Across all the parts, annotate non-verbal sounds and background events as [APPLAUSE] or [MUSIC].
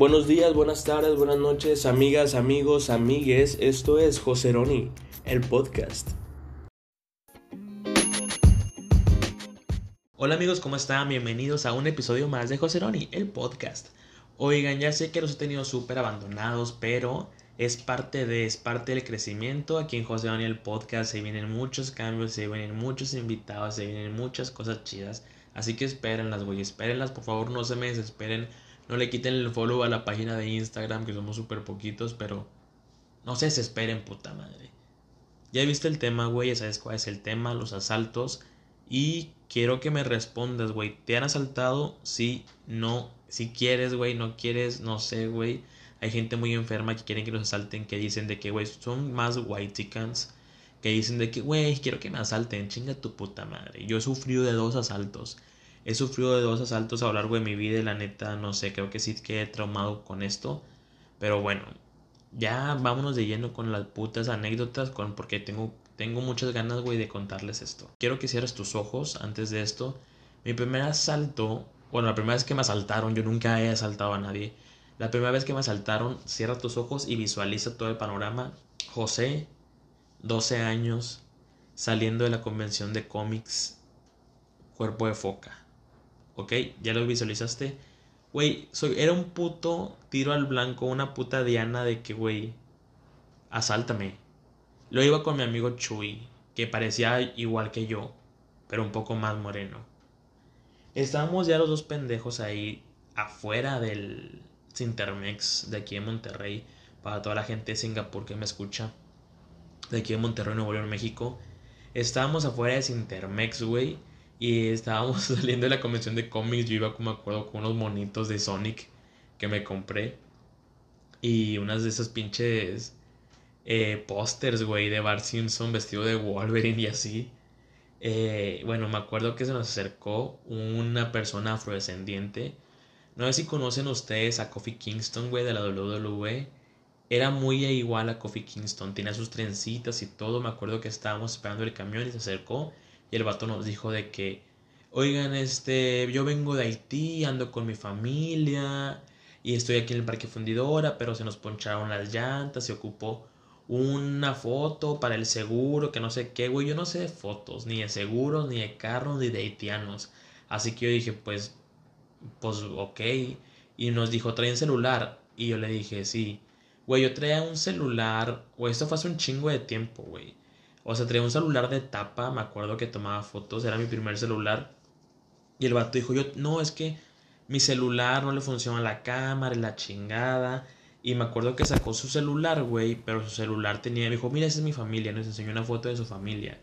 Buenos días, buenas tardes, buenas noches, amigas, amigos, amigues. Esto es Joseroni, el podcast. Hola amigos, ¿cómo están? Bienvenidos a un episodio más de Joseroni, el podcast. Oigan, ya sé que los he tenido súper abandonados, pero es parte de, es parte del crecimiento. Aquí en Joseroni, el podcast, se vienen muchos cambios, se vienen muchos invitados, se vienen muchas cosas chidas. Así que espérenlas, güey, espérenlas, por favor, no se me desesperen. No le quiten el follow a la página de Instagram, que somos súper poquitos, pero no se desesperen, puta madre. Ya viste el tema, güey, ya sabes cuál es el tema, los asaltos. Y quiero que me respondas, güey. ¿Te han asaltado? Sí, no. Si quieres, güey, no quieres, no sé, güey. Hay gente muy enferma que quieren que los asalten, que dicen de que, güey, son más white. Que dicen de que, güey, quiero que me asalten, chinga tu puta madre. Yo he sufrido de dos asaltos. He sufrido de dos asaltos a lo largo de mi vida y la neta, no sé, creo que sí que he traumado con esto. Pero bueno, ya vámonos de lleno con las putas anécdotas, con, porque tengo, tengo muchas ganas, güey, de contarles esto. Quiero que cierres tus ojos antes de esto. Mi primer asalto, bueno, la primera vez que me asaltaron, yo nunca he asaltado a nadie. La primera vez que me asaltaron, cierra tus ojos y visualiza todo el panorama. José, 12 años, saliendo de la convención de cómics, cuerpo de foca. ¿Ok? Ya lo visualizaste. Güey, era un puto tiro al blanco, una puta diana de que, güey, asáltame. Lo iba con mi amigo Chuy, que parecía igual que yo, pero un poco más moreno. Estábamos ya los dos pendejos ahí afuera del Sintermex de aquí en Monterrey, para toda la gente de Singapur que me escucha, de aquí en Monterrey, Nuevo León, México. Estábamos afuera de Sintermex, güey y estábamos [LAUGHS] saliendo de la convención de cómics. Yo iba, como me acuerdo, con unos monitos de Sonic que me compré. Y unas de esas pinches eh, pósters, güey, de Bart Simpson vestido de Wolverine y así. Eh, bueno, me acuerdo que se nos acercó una persona afrodescendiente. No sé si conocen ustedes a Kofi Kingston, güey, de la WWE. Era muy igual a Kofi Kingston. Tenía sus trencitas y todo. Me acuerdo que estábamos esperando el camión y se acercó y el vato nos dijo de que, oigan, este, yo vengo de Haití, ando con mi familia y estoy aquí en el parque fundidora, pero se nos poncharon las llantas, se ocupó una foto para el seguro, que no sé qué, güey, yo no sé de fotos, ni de seguros, ni de carros, ni de haitianos. Así que yo dije, pues, pues, ok. Y nos dijo, traen celular. Y yo le dije, sí. Güey, yo traía un celular, güey, esto fue hace un chingo de tiempo, güey. O sea, traía un celular de tapa, me acuerdo que tomaba fotos, era mi primer celular. Y el vato dijo, yo, no, es que mi celular no le funciona la cámara la chingada. Y me acuerdo que sacó su celular, güey, pero su celular tenía, me dijo, mira, esa es mi familia, nos enseñó una foto de su familia.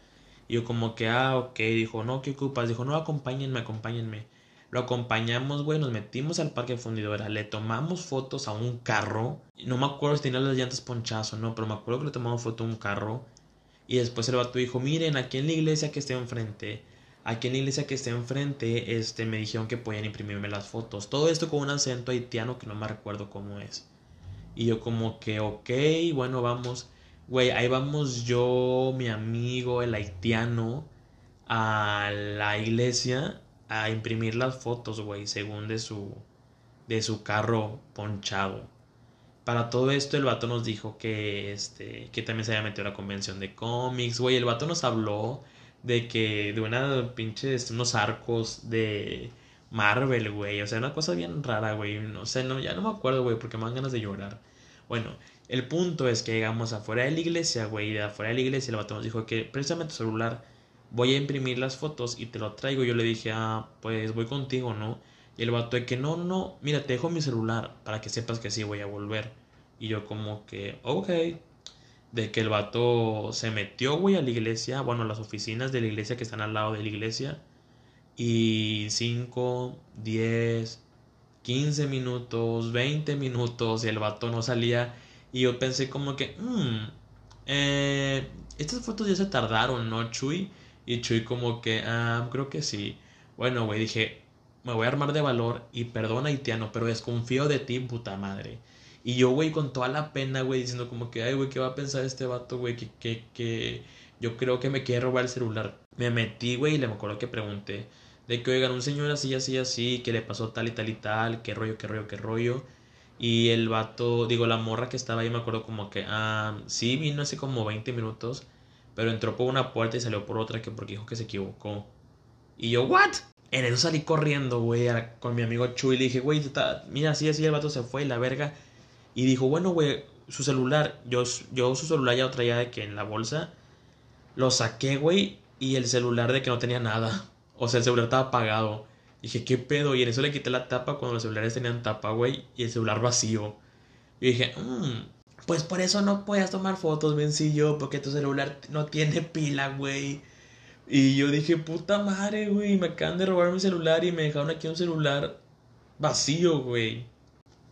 Y yo como que, ah, ok, dijo, no, ¿qué ocupas? Dijo, no, acompáñenme, acompáñenme. Lo acompañamos, güey, nos metimos al parque fundidora, le tomamos fotos a un carro. No me acuerdo si tenía las llantas ponchadas o no, pero me acuerdo que le tomamos foto a un carro. Y después el vato dijo, miren, aquí en la iglesia que está enfrente, aquí en la iglesia que está enfrente, este, me dijeron que podían imprimirme las fotos. Todo esto con un acento haitiano que no me recuerdo cómo es. Y yo como que, ok, bueno, vamos. Güey, ahí vamos yo, mi amigo, el haitiano, a la iglesia a imprimir las fotos, güey, según de su, de su carro ponchado para todo esto el vato nos dijo que este que también se había metido a la convención de cómics, güey, el vato nos habló de que de una pinche este, unos arcos de Marvel, güey, o sea, una cosa bien rara, güey, no sé, no ya no me acuerdo, güey, porque me dan ganas de llorar. Bueno, el punto es que llegamos afuera de la iglesia, güey, de afuera de la iglesia el vato nos dijo que precisamente tu celular voy a imprimir las fotos y te lo traigo. Yo le dije, "Ah, pues voy contigo, ¿no?" Y el vato de que no, no, mira, te dejo mi celular para que sepas que sí voy a volver. Y yo como que, ok. De que el vato se metió, güey, a la iglesia, bueno, a las oficinas de la iglesia que están al lado de la iglesia. Y 5, 10, 15 minutos, 20 minutos, y el vato no salía. Y yo pensé como que, mmm, estas fotos ya se tardaron, ¿no, Chuy? Y Chuy como que, ah, creo que sí. Bueno, güey, dije, me voy a armar de valor y perdón haitiano, pero desconfío de ti, puta madre. Y yo, güey, con toda la pena, güey, diciendo como que, ay, güey, ¿qué va a pensar este vato, güey? Que, que, que yo creo que me quiere robar el celular. Me metí, güey, y le me acuerdo que pregunté de que, oigan, un señor así, así, así, que le pasó tal y tal y tal, qué rollo, qué rollo, qué rollo. Y el vato, digo, la morra que estaba ahí me acuerdo como que, ah, sí, vino hace como 20 minutos, pero entró por una puerta y salió por otra que porque dijo que se equivocó. Y yo, ¿what? En eso salí corriendo, güey, con mi amigo Chuy. Y le dije, güey, mira, así, así, el vato se fue, la verga. Y dijo, bueno, güey, su celular, yo, yo su celular ya lo traía de que en la bolsa. Lo saqué, güey, y el celular de que no tenía nada. [LAUGHS] O sea, el celular estaba apagado. Dije, ¿qué pedo? Y en eso le quité la tapa cuando los celulares tenían tapa, güey, y el celular vacío. Y dije, mmm, pues por eso no puedes tomar fotos, vencillo, porque tu celular no tiene pila, güey. Y yo dije, puta madre, güey, me acaban de robar mi celular y me dejaron aquí un celular vacío, güey.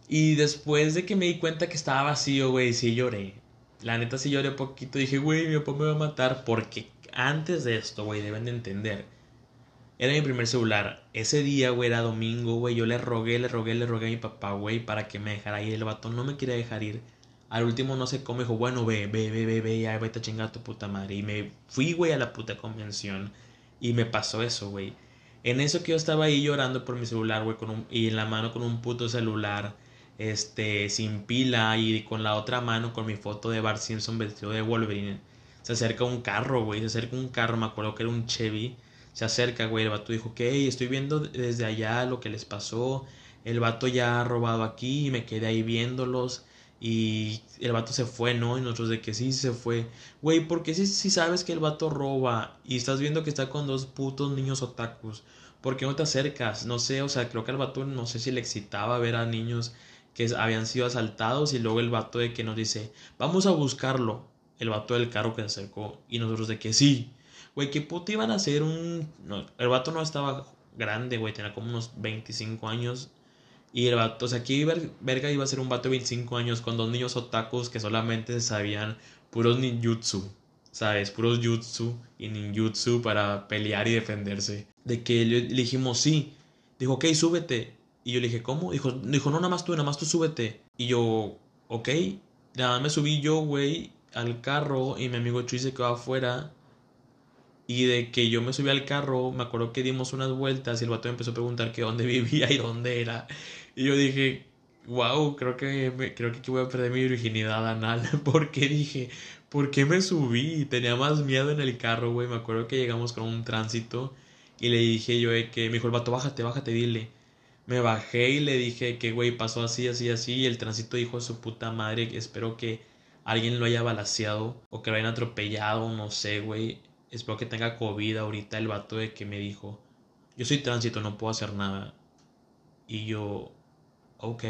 Y después de que me di cuenta que estaba vacío, güey, sí lloré. La neta sí lloré poquito. Dije, güey, mi papá me va a matar. Porque antes de esto, güey, deben de entender. Era mi primer celular. Ese día, güey, era domingo, güey. Yo le rogué, le rogué, le rogué a mi papá, güey, para que me dejara ir. El vato no me quería dejar ir. Al último no sé cómo dijo, bueno, ve, ve, ve, ve, ve, ya vete a chingar a tu puta madre. Y me fui, güey, a la puta convención. Y me pasó eso, güey. En eso que yo estaba ahí llorando por mi celular, güey, un, y en la mano con un puto celular este, sin pila y con la otra mano con mi foto de Bart Simpson vestido de Wolverine. Se acerca un carro, güey, se acerca un carro, me acuerdo que era un Chevy. Se acerca, güey, el vato dijo, ok, estoy viendo desde allá lo que les pasó. El vato ya ha robado aquí y me quedé ahí viéndolos. Y el vato se fue, ¿no? Y nosotros de que sí se fue. Güey, ¿por qué si, si sabes que el vato roba y estás viendo que está con dos putos niños otakus? ¿Por qué no te acercas? No sé, o sea, creo que al vato no sé si le excitaba ver a niños que habían sido asaltados y luego el vato de que nos dice, vamos a buscarlo. El vato del carro que se acercó y nosotros de que sí. Güey, ¿qué puto iban a hacer un... El vato no estaba grande, güey, tenía como unos 25 años. Y el vato, o sea, aquí verga iba a ser un vato de 25 años con dos niños otakus que solamente sabían puros ninjutsu. ¿Sabes? Puros jutsu y ninjutsu para pelear y defenderse. De que le dijimos sí. Dijo, ok, súbete. Y yo le dije, ¿cómo? Dijo, dijo, no, nada más tú, nada más tú súbete. Y yo, ok. Nada más me subí yo, güey, al carro y mi amigo Chuy se quedó afuera. Y de que yo me subí al carro, me acuerdo que dimos unas vueltas y el vato me empezó a preguntar que dónde [LAUGHS] vivía y dónde era. Y yo dije, wow, creo que, creo que voy a perder mi virginidad anal. [LAUGHS] Porque dije, ¿por qué me subí? Tenía más miedo en el carro, güey. Me acuerdo que llegamos con un tránsito y le dije yo que me dijo el vato, bájate, bájate, dile. Me bajé y le dije que, güey, pasó así, así, así. Y el tránsito dijo a su puta madre espero que alguien lo haya balaseado o que lo hayan atropellado, no sé, güey. Espero que tenga COVID ahorita el vato de que me dijo, yo soy tránsito, no puedo hacer nada. Y yo, ok.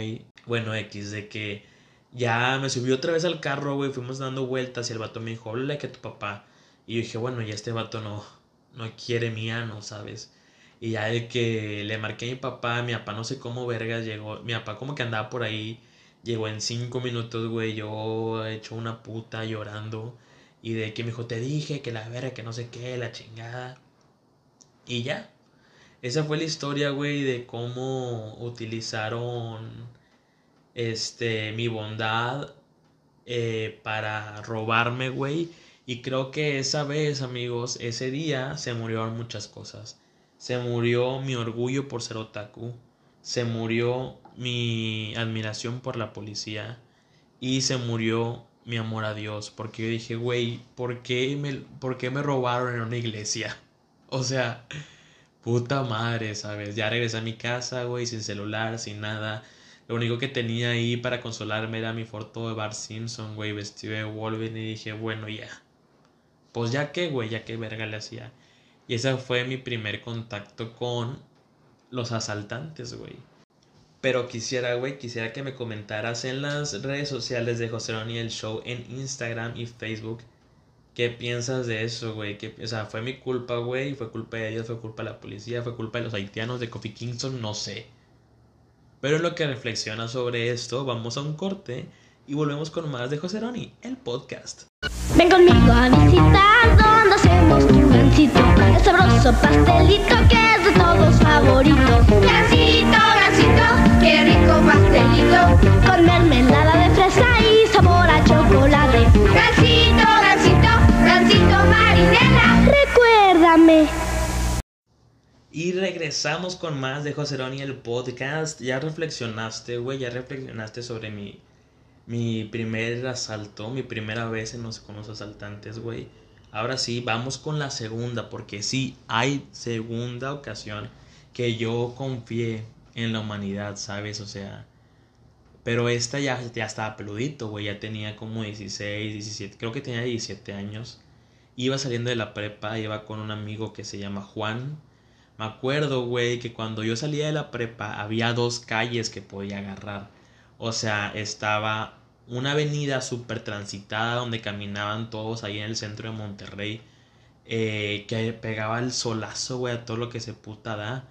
Bueno, X, de que ya me subí otra vez al carro, güey, fuimos dando vueltas y el vato me dijo, hola que tu papá. Y yo dije, bueno, ya este vato no, no quiere mi ano, ¿sabes? Y ya de que le marqué a mi papá, mi papá no sé cómo vergas llegó, mi papá como que andaba por ahí, llegó en cinco minutos, güey, yo he hecho una puta llorando. Y de que me dijo, te dije que la verga, que no sé qué, la chingada. Y ya. Esa fue la historia, güey, de cómo utilizaron este mi bondad eh, para robarme, güey. Y creo que esa vez, amigos, ese día se murieron muchas cosas. Se murió mi orgullo por ser otaku. Se murió mi admiración por la policía. Y se murió mi amor a Dios. Porque yo dije, güey, ¿por, qué me, ¿por qué me robaron en una iglesia? [LAUGHS] O sea, puta madre, ¿sabes? Ya regresé a mi casa, güey, sin celular, sin nada. Lo único que tenía ahí para consolarme era mi foto de Bart Simpson, güey, vestido de Wolverine. Y dije, bueno, ya. Pues ya que, güey, ya que verga le hacía. Y ese fue mi primer contacto con los asaltantes, güey. Pero quisiera, güey, quisiera que me comentaras en las redes sociales de José el Show, en Instagram y Facebook. ¿Qué piensas de eso, güey? O sea, fue mi culpa, güey. Fue culpa de ellos, fue culpa de la policía, fue culpa de los haitianos, de Kofi Kingston, no sé. Pero en lo que reflexiona sobre esto, vamos a un corte y volvemos con más de José Roni, el podcast. Ven conmigo a visitar donde hacemos el sabroso pastelito que es de todos favorito. Gancito, gancito, qué rico pastelito, con mermelada de fresa y sabor a chocolate. Gancito, gancito, gancito marinela, recuérdame. Y regresamos con más de José Roni el podcast. Ya reflexionaste, güey, ya reflexionaste sobre mi, mi primer asalto, mi primera vez en los, con los asaltantes, güey. Ahora sí, vamos con la segunda, porque sí, hay segunda ocasión que yo confié en la humanidad, ¿sabes? O sea, pero esta ya, ya estaba peludito, güey, ya tenía como 16, 17, creo que tenía 17 años. Iba saliendo de la prepa, iba con un amigo que se llama Juan. Me acuerdo, güey, que cuando yo salía de la prepa había dos calles que podía agarrar. O sea, estaba una avenida súper transitada donde caminaban todos ahí en el centro de Monterrey. Eh, que pegaba el solazo, güey, a todo lo que se puta da.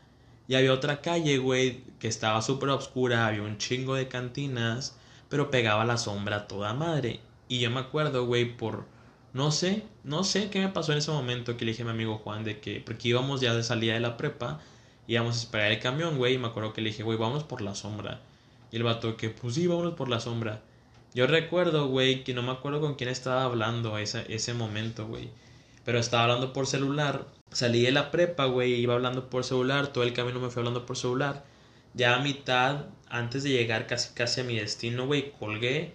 Y había otra calle, güey, que estaba súper oscura, había un chingo de cantinas, pero pegaba la sombra toda madre. Y yo me acuerdo, güey, por... No sé, no sé qué me pasó en ese momento que le dije a mi amigo Juan de que... Porque íbamos ya de salida de la prepa, íbamos a esperar el camión, güey, y me acuerdo que le dije, güey, vamos por la sombra. Y el vato que, pues sí, vámonos por la sombra. Yo recuerdo, güey, que no me acuerdo con quién estaba hablando ese, ese momento, güey. Pero estaba hablando por celular salí de la prepa, güey, iba hablando por celular, todo el camino me fui hablando por celular. Ya a mitad, antes de llegar casi casi a mi destino, güey, colgué.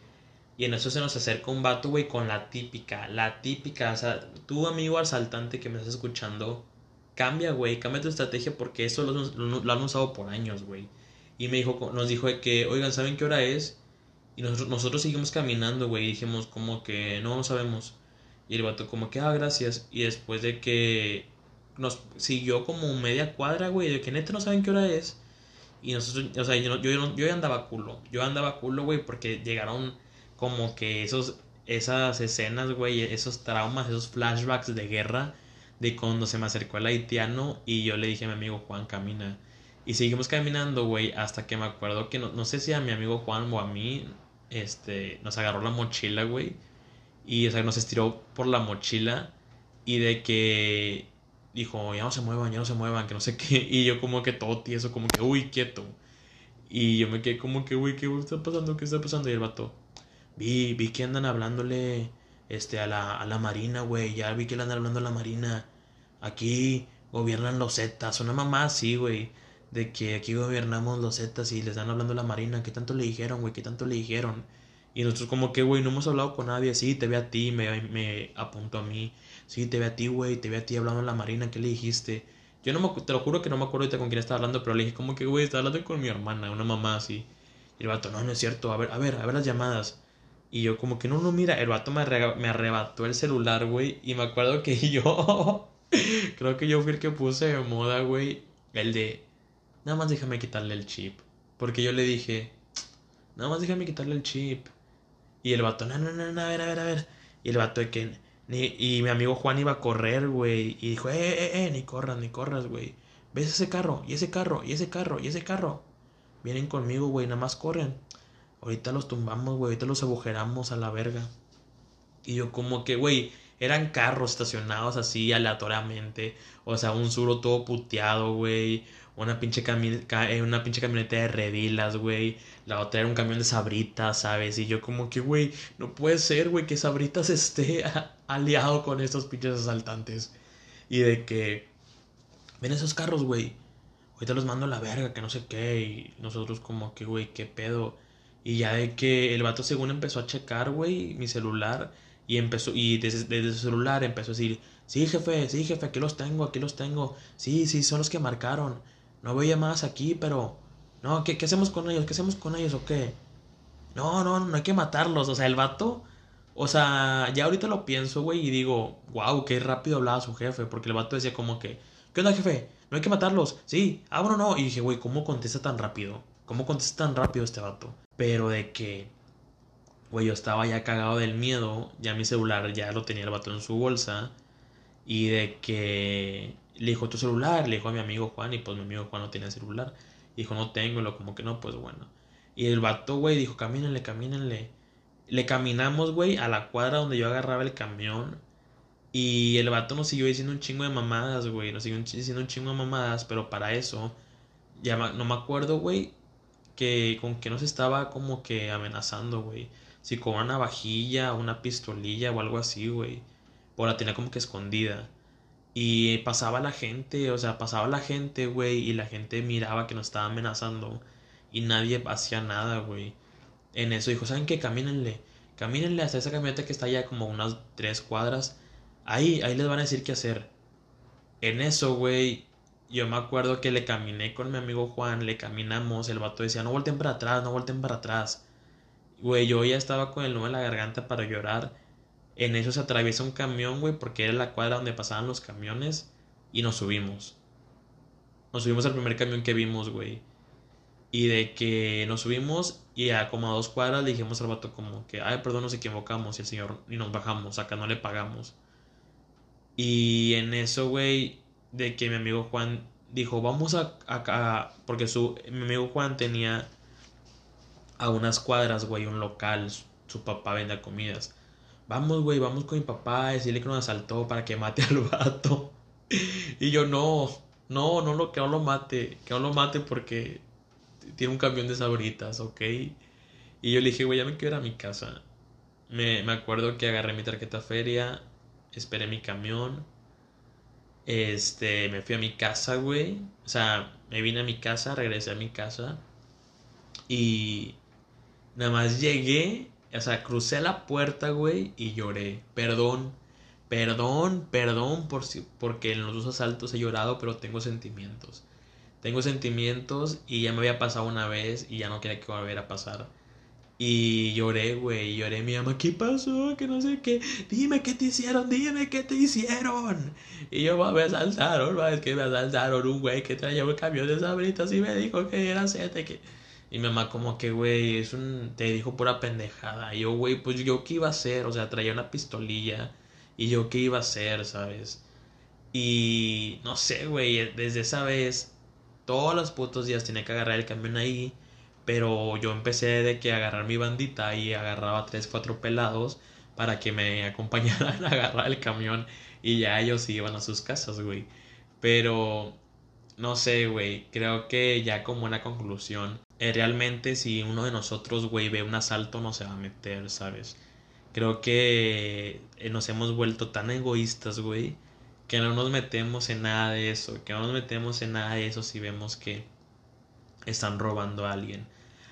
Y en eso se nos acerca un vato, güey, con la típica, la típica, o sea, tu amigo asaltante que me estás escuchando, cambia, güey, cambia tu estrategia porque eso lo, han usado por años, güey. Y me dijo, nos dijo que, oigan, ¿saben qué hora es? Y nosotros, nosotros seguimos caminando, güey, y dijimos como que no, sabemos. Y el vato como que, ah, gracias. Y después de que nos siguió como media cuadra, güey, de que neta no saben qué hora es. Y nosotros, o sea, yo, yo, yo andaba culo. Yo andaba culo, güey, porque llegaron como que esos, esas escenas, güey, esos traumas, esos flashbacks de guerra, de cuando se me acercó el haitiano y yo le dije a mi amigo Juan, camina. Y seguimos caminando, güey, hasta que me acuerdo que no, no sé si a mi amigo Juan o a mí, este, nos agarró la mochila, güey. Y, o sea, nos estiró por la mochila. Y de que dijo, ya no se muevan, ya no se muevan, que no sé qué. [LAUGHS] Y yo como que todo tieso, como que, uy, quieto. Y yo me quedé como que, uy, ¿qué está pasando? ¿Qué está pasando? Y el vato, vi, vi que andan hablándole este, a, la, a la marina, güey. Ya vi que le andan hablando a la marina. Aquí gobiernan los Zetas. Una mamá así, güey. De que aquí gobernamos los Zetas y les están hablando a la marina. ¿Qué tanto le dijeron, güey? ¿Qué tanto le dijeron? Y nosotros como que, güey, no hemos hablado con nadie. Sí, te ve a ti, me, me a mí. Sí, te ve a ti, güey, te ve a ti hablando en la marina, ¿qué le dijiste? Yo no me, te lo juro que no me acuerdo ahorita con quién estaba hablando, pero le dije como que, güey, estaba hablando con mi hermana, una mamá así. Y el vato, no, no es cierto, a ver, a ver, a ver las llamadas. Y yo como que, no, no, mira, el vato me, me arrebató el celular, güey, y me acuerdo que [LAUGHS] yo, creo que yo fui el que puse de moda, güey, el de, nada más déjame quitarle el chip. Porque yo le dije, nada más déjame quitarle el chip. Y el vato, no, no, no, no, a ver, a ver, a ver. Y el vato de que, y mi amigo Juan iba a correr, güey. Y dijo, eh, eh, eh, ni corras, ni corras, güey. ¿Ves ese carro? Y ese carro, y ese carro, y ese carro. Vienen conmigo, güey, nada más corren. Ahorita los tumbamos, güey, ahorita los agujeramos a la verga. Y yo como que, güey, eran carros estacionados así aleatoriamente. O sea, un suro todo puteado, güey una pinche, eh, una pinche camioneta de redilas, güey. La otra era un camión de sabritas, ¿sabes? Y yo como que, güey, no puede ser, güey, que sabritas [LAUGHS] esté aliado con estos pinches asaltantes. Y de que, ven esos carros, güey. Ahorita los mando a la verga, que no sé qué. Y nosotros como que, güey, qué pedo. Y ya de que el vato según empezó a checar, güey, mi celular. Y empezó, y desde, desde su celular empezó a decir, sí, jefe, sí, jefe, aquí los tengo, aquí los tengo. Sí, sí, son los que marcaron no veo llamadas aquí, pero... No, ¿qué, ¿qué hacemos con ellos? ¿Qué hacemos con ellos o qué? No, no, no hay que matarlos. O sea, el vato... O sea, ya ahorita lo pienso, güey, y digo, wow, qué rápido hablaba su jefe, porque el vato decía como que, ¿qué onda, jefe? No hay que matarlos. Sí, ah, bueno, no. Y dije, güey, ¿cómo contesta tan rápido? ¿Cómo contesta tan rápido este vato? Pero de que, güey, yo estaba ya cagado del miedo, ya mi celular ya lo tenía el vato en su bolsa, y de que le dijo tu celular, le dijo a mi amigo Juan, y pues mi amigo Juan no tenía celular. dijo, no tengo, lo como que no, pues bueno. Y el vato, güey, dijo, camínenle, camínenle. Le caminamos, güey, a la cuadra donde yo agarraba el camión. Y el vato nos siguió diciendo un chingo de mamadas, güey. Nos siguió diciendo un chingo de mamadas, pero para eso, ya no me acuerdo, güey, que con que nos estaba como que amenazando, güey. Si con una navajilla, una pistolilla o algo así, güey. O la tenía como que escondida. Y pasaba la gente, o sea, pasaba la gente, güey, y la gente miraba que nos estaba amenazando y nadie hacía nada, güey. En eso dijo, ¿saben qué? Camínenle, camínenle hasta esa camioneta que está allá como unas tres cuadras. Ahí, ahí les van a decir qué hacer. En eso, güey, yo me acuerdo que le caminé con mi amigo Juan, le caminamos, el vato decía, no volten para atrás, no volten para atrás. Güey, yo ya estaba con el nudo en la garganta para llorar. En eso se atraviesa un camión, güey, porque era la cuadra donde pasaban los camiones. Y nos subimos. Nos subimos al primer camión que vimos, güey. Y de que nos subimos y a como a dos cuadras le dijimos al vato como que, ay, perdón, nos equivocamos. Y el señor, y nos bajamos, acá no le pagamos. Y en eso, güey, de que mi amigo Juan dijo, vamos a acá, porque su, mi amigo Juan tenía a unas cuadras, güey, un local, su, papá vende comidas. Vamos, güey, vamos con mi papá a decirle que nos asaltó para que mate [LAUGHS] al vato. y yo, no, no, no lo, que no lo mate, que no lo mate porque tiene un camión de sabritas, ¿ok? Y yo le dije, güey, ya me quiero ir a mi casa. Me, me acuerdo que agarré mi tarjeta feria, esperé mi camión, este, me fui a mi casa, güey. O sea, me vine a mi casa, regresé a mi casa. Y nada más llegué, o sea, crucé la puerta, güey, y lloré. Perdón, perdón, perdón por si, porque en los dos asaltos he llorado, pero tengo sentimientos. Tengo sentimientos y ya me había pasado una vez y ya no quería que volviera a pasar. Y lloré, güey, lloré, mi mamá, ¿qué pasó? Que no sé qué, dime qué te hicieron, dime qué te hicieron. Y yo, me asaltaron, es que me asaltaron un güey que traía un camión de sabritas y me dijo que era sete, que... Y mi mamá como que, güey, es un... te dijo pura pendejada. Yo, güey, pues yo qué iba a hacer, o sea, traía una pistolilla. Y yo qué iba a hacer, ¿sabes? Y no sé, güey, desde esa vez, todos los putos días tenía que agarrar el camión ahí pero yo empecé de que agarrar mi bandita y agarraba tres, cuatro pelados para que me [LAUGHS] acompañaran a agarrar el camión y ya ellos iban a sus casas, güey. Pero no sé, güey, creo que ya como una conclusión, eh, realmente si uno de nosotros, güey, ve un asalto no se va a meter, ¿sabes? Creo que eh, nos hemos vuelto tan egoístas, güey, que no nos metemos en nada de eso, que no nos metemos en nada de eso si vemos que están robando a alguien.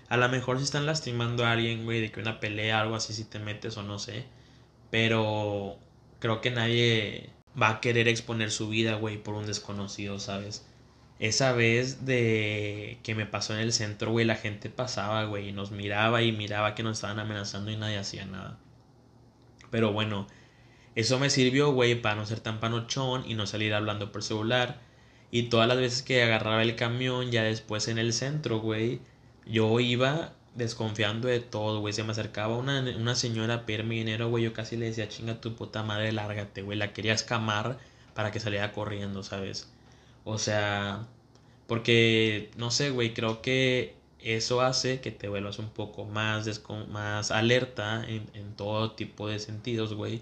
A lo mejor si están lastimando a alguien, güey, de que una pelea, algo así, si te metes o no sé. Pero creo que nadie va a querer exponer su vida, güey, por un desconocido, ¿sabes? Esa vez de que me pasó en el centro, güey, la gente pasaba, güey, y nos miraba y miraba que nos estaban amenazando y nadie hacía nada. Pero bueno, eso me sirvió, güey, para no ser tan panochón y no salir hablando por celular. Y todas las veces que agarraba el camión, ya después en el centro, güey, yo iba desconfiando de todo, güey. Se me acercaba una, una señora a pedirme dinero, güey. Yo casi le decía, chinga tu puta madre, lárgate, güey. La quería escamar para que saliera corriendo, ¿sabes? O sea, porque, no sé, güey, creo que eso hace que te vuelvas un poco más, más alerta en, en todo tipo de sentidos, güey.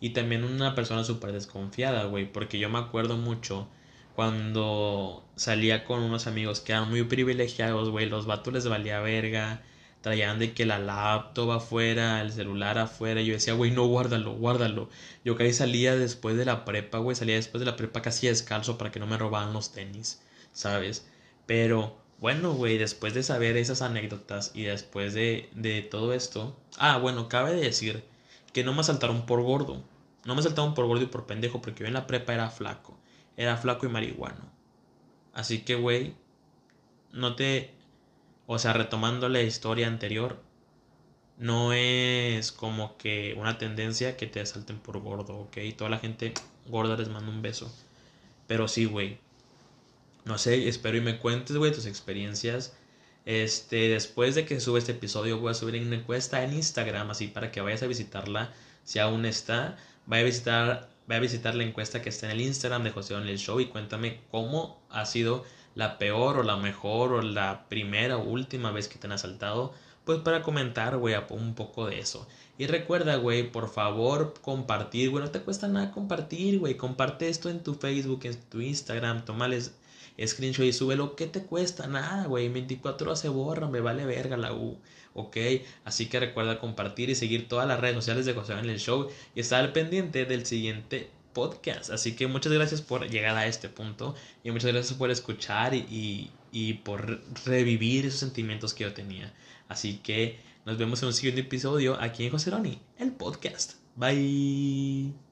Y también una persona súper desconfiada, güey. Porque yo me acuerdo mucho cuando salía con unos amigos que eran muy privilegiados, güey, los vatos les valía verga, traían de que la laptop afuera, el celular afuera, yo decía, güey, no, guárdalo, guárdalo. Yo casi salía después de la prepa, güey, salía después de la prepa casi descalzo para que no me robaran los tenis, ¿sabes? Pero, bueno, güey, después de saber esas anécdotas y después de, de todo esto, ah, bueno, cabe decir que no me asaltaron por gordo, no me asaltaron por gordo y por pendejo, porque yo en la prepa era flaco era flaco y marihuano. Así que, güey, no te... O sea, retomando la historia anterior, no es como que una tendencia que te asalten por gordo, ¿ok? Toda la gente gorda les manda un beso. Pero sí, güey. No sé, espero y me cuentes, güey, tus experiencias. Este, después de que sube este episodio, voy a subir una encuesta en Instagram, así para que vayas a visitarla si aún está. Vaya a visitar a visitar la encuesta que está en el Instagram de José Don el Show y cuéntame cómo ha sido la peor o la mejor o la primera o última vez que te han asaltado. Pues para comentar, güey, un poco de eso. Y recuerda, güey, por favor, compartir, güey. No te cuesta nada compartir, güey. Comparte esto en tu Facebook, en tu Instagram. Tómales screenshot y súbelo. ¿Qué te cuesta? Nada, güey. 24 horas se borra, me vale verga la U. ¿ok? Así que recuerda compartir y seguir todas las redes sociales de José en el Show y estar pendiente del siguiente podcast. Así que muchas gracias por llegar a este punto y muchas gracias por escuchar y, y por revivir esos sentimientos que yo tenía. Así que nos vemos en un siguiente episodio aquí en Joseroni, el podcast. Bye.